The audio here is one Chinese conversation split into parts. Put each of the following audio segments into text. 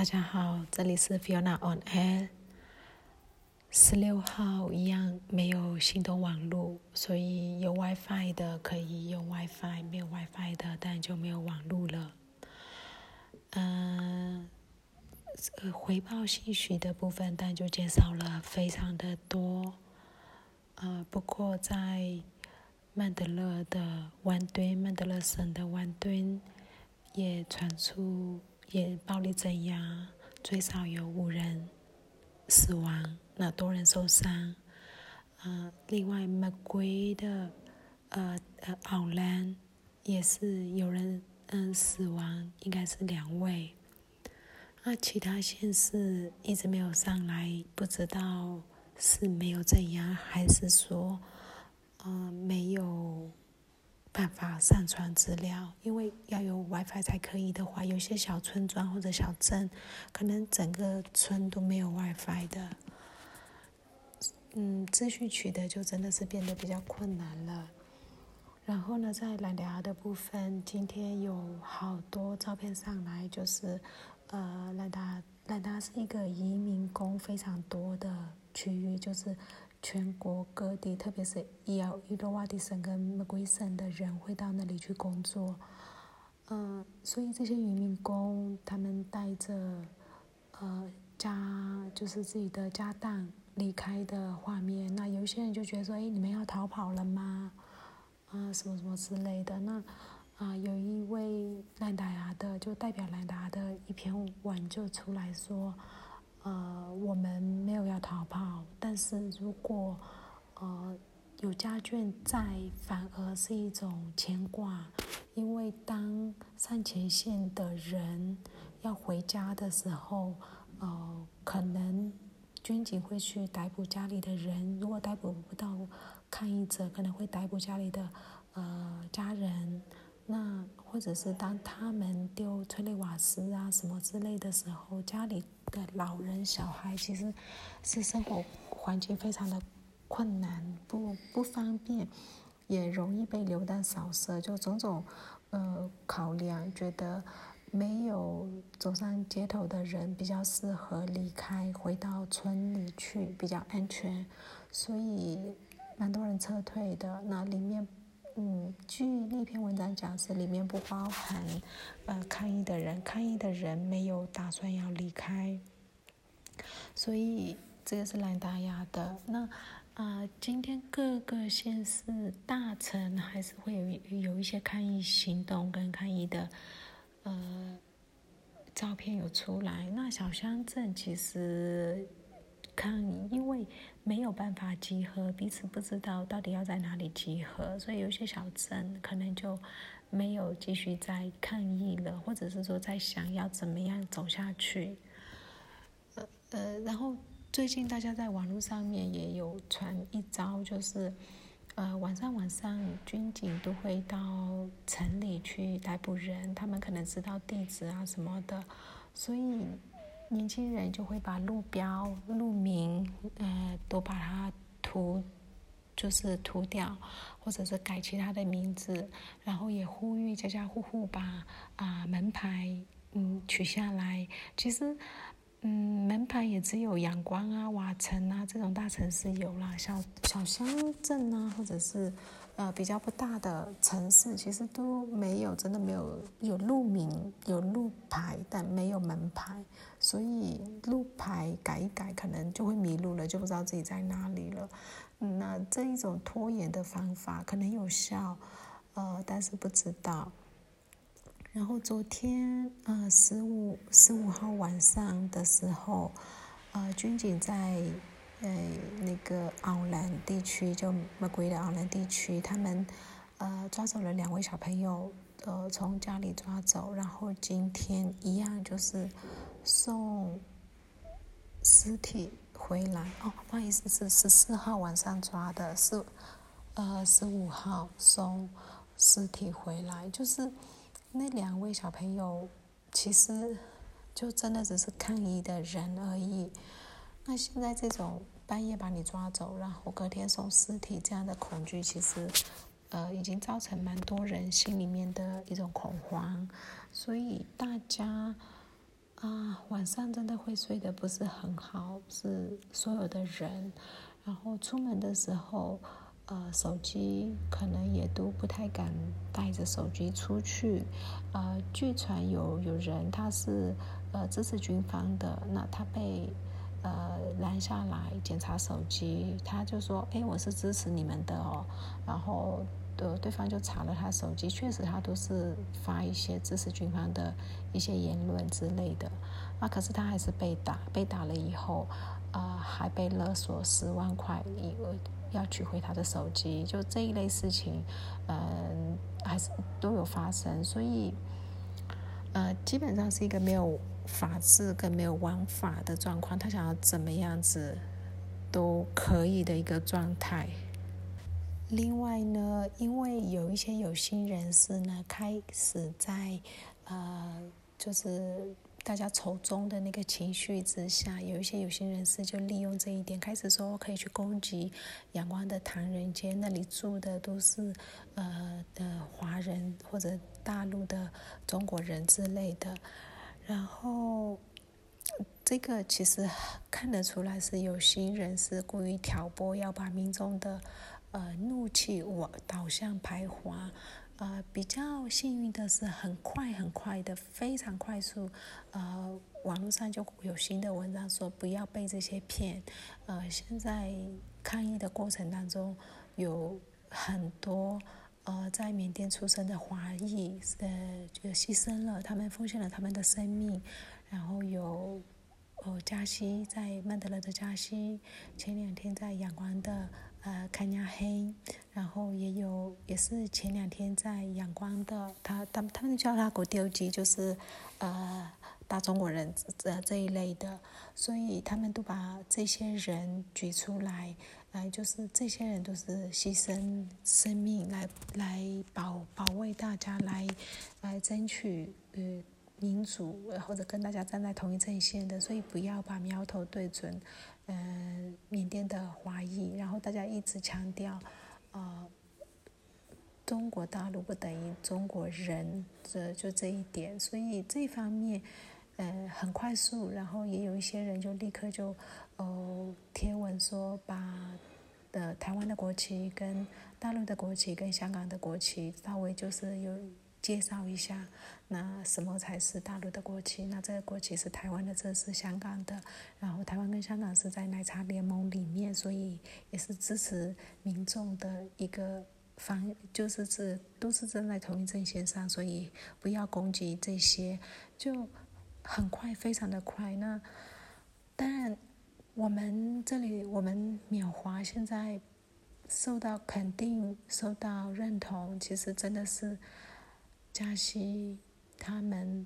大家好，这里是 Fiona on Air。十六号一样没有行动网络，所以有 WiFi 的可以用 WiFi，没有 WiFi 的当然就没有网络了。嗯，回报信息的部分当然就减少了非常的多。呃，不过在曼德勒的湾墩，曼德勒省的湾墩也传出。也暴力镇压，最少有五人死亡，那多人受伤。呃，另外，玫瑰的呃呃奥兰也是有人嗯死亡，应该是两位。那其他县市一直没有上来，不知道是没有镇压，还是说呃没有。办法上传资料，因为要有 WiFi 才可以的话，有些小村庄或者小镇，可能整个村都没有 WiFi 的，嗯，资讯取得就真的是变得比较困难了。然后呢，在兰达的部分，今天有好多照片上来，就是呃，兰达兰达是一个移民工非常多的区域，就是。全国各地，特别是伊奥伊洛瓦蒂省跟玫瑰省的人会到那里去工作，嗯，所以这些渔民工他们带着呃家就是自己的家当离开的画面，那有些人就觉得说，哎，你们要逃跑了吗？啊，什么什么之类的。那啊，有一位兰达亚的就代表兰达的一篇文就出来说。呃，我们没有要逃跑，但是如果呃有家眷在，反而是一种牵挂，因为当上前线的人要回家的时候，呃，可能军警会去逮捕家里的人，如果逮捕不到抗议者，可能会逮捕家里的呃家人。那或者是当他们丢催泪瓦斯啊什么之类的时候，家里的老人小孩其实是生活环境非常的困难，不不方便，也容易被流弹扫射，就种种呃考量，觉得没有走上街头的人比较适合离开，回到村里去比较安全，所以蛮多人撤退的。那里面。嗯，据那篇文章讲是里面不包含，呃，抗议的人，抗议的人没有打算要离开，所以这个是兰达亚的。那啊，今天各个县市大城还是会有有一些抗议行动跟抗议的，呃，照片有出来。那小乡镇其实。抗议，因为没有办法集合，彼此不知道到底要在哪里集合，所以有些小镇可能就没有继续在抗议了，或者是说在想要怎么样走下去。呃呃，然后最近大家在网络上面也有传一招，就是呃晚上晚上军警都会到城里去逮捕人，他们可能知道地址啊什么的，所以。年轻人就会把路标、路名，呃，都把它涂，就是涂掉，或者是改其他的名字，然后也呼吁家家户户把啊门牌，嗯，取下来。其实，嗯，门牌也只有阳光啊、瓦城啊这种大城市有啦，小小乡镇啊，或者是。呃，比较不大的城市其实都没有，真的没有有路名、有路牌，但没有门牌，所以路牌改一改，可能就会迷路了，就不知道自己在哪里了。那这一种拖延的方法可能有效，呃，但是不知道。然后昨天，呃，十五十五号晚上的时候，呃，军警在。呃那个奥兰地区，就玫瑰的奥兰地区，他们呃抓走了两位小朋友，呃从家里抓走，然后今天一样就是送尸体回来。哦，不好意思，是十四号晚上抓的，是呃十五号送尸体回来。就是那两位小朋友，其实就真的只是抗议的人而已。那现在这种半夜把你抓走，然后隔天送尸体这样的恐惧，其实，呃，已经造成蛮多人心里面的一种恐慌。所以大家啊，晚上真的会睡得不是很好，是所有的人，然后出门的时候，呃，手机可能也都不太敢带着手机出去，呃，据传有有人他是呃支持军方的，那他被呃拦下来检查手机，他就说，哎，我是支持你们的哦，然后。对，对方就查了他手机，确实他都是发一些支持军方的一些言论之类的。那可是他还是被打，被打了以后，啊，还被勒索十万块，要取回他的手机。就这一类事情，嗯，还是都有发生。所以，呃，基本上是一个没有法治跟没有王法的状况。他想要怎么样子都可以的一个状态。另外呢，因为有一些有心人士呢，开始在呃，就是大家仇中的那个情绪之下，有一些有心人士就利用这一点，开始说可以去攻击阳光的唐人街，那里住的都是呃的华人或者大陆的中国人之类的，然后这个其实看得出来是有心人士故意挑拨，要把民众的。呃，怒气往导向排华，呃，比较幸运的是，很快很快的，非常快速，呃，网络上就有新的文章说不要被这些骗，呃，现在抗疫的过程当中，有很多呃在缅甸出生的华裔呃就牺牲了，他们奉献了他们的生命，然后有哦加西在曼德勒的加西，前两天在仰光的。呃，看亚黑，然后也有，也是前两天在仰光的，他他他们叫他古丢鸡，就是呃大中国人这这一类的，所以他们都把这些人举出来，来，就是这些人都是牺牲生命来来保保卫大家，来来争取呃民主，或者跟大家站在同一阵线的，所以不要把苗头对准。嗯，缅甸的华裔，然后大家一直强调，呃，中国大陆不等于中国人，这就这一点，所以这方面，呃，很快速，然后也有一些人就立刻就，哦，贴文说把的台湾的国旗跟大陆的国旗跟香港的国旗稍微就是有。介绍一下，那什么才是大陆的国旗？那这个国旗是台湾的，这是香港的。然后台湾跟香港是在奶茶联盟里面，所以也是支持民众的一个方，就是是都是站在同一阵线上，所以不要攻击这些，就很快，非常的快。那当然，我们这里我们缅华现在受到肯定、受到认同，其实真的是。加西他们，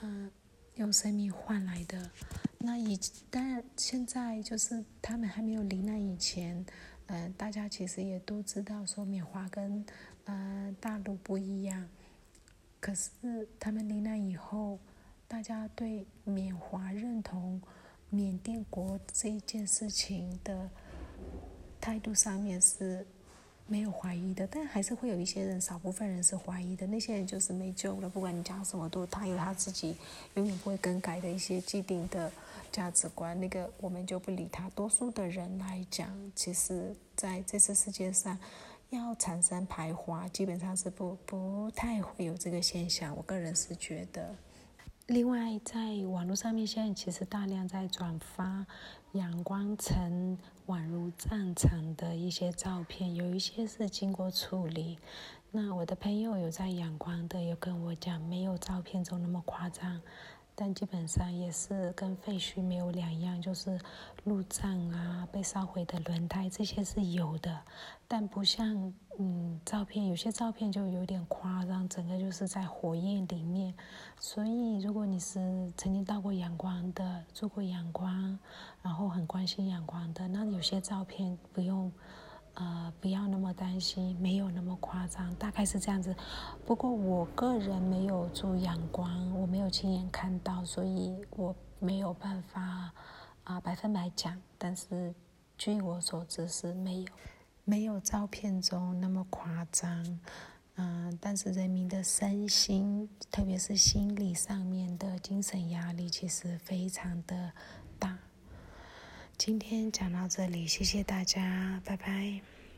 呃，用生命换来的。那以当然现在就是他们还没有罹难以前，呃，大家其实也都知道说缅华跟呃大陆不一样。可是他们罹难以后，大家对缅华认同缅甸国这一件事情的态度上面是。没有怀疑的，但还是会有一些人，少部分人是怀疑的。那些人就是没救了，不管你讲什么，都他有他自己永远不会更改的一些既定的价值观。那个我们就不理他。多数的人来讲，其实在这次世界上，要产生排华，基本上是不不太会有这个现象。我个人是觉得。另外，在网络上面，现在其实大量在转发阳光城宛如战场的一些照片，有一些是经过处理。那我的朋友有在阳光的，有跟我讲，没有照片中那么夸张。但基本上也是跟废墟没有两样，就是路障啊、被烧毁的轮胎这些是有的，但不像嗯照片，有些照片就有点夸张，整个就是在火焰里面。所以如果你是曾经到过阳光的、住过阳光，然后很关心阳光的，那有些照片不用。呃，不要那么担心，没有那么夸张。大概是这样子，不过我个人没有住阳光，我没有亲眼看到，所以我没有办法啊。百分百讲，但是据我所知是没有没有照片中那么夸张。嗯，但是人民的身心，特别是心理上面的精神压力，其实非常的。今天讲到这里谢谢大家拜拜。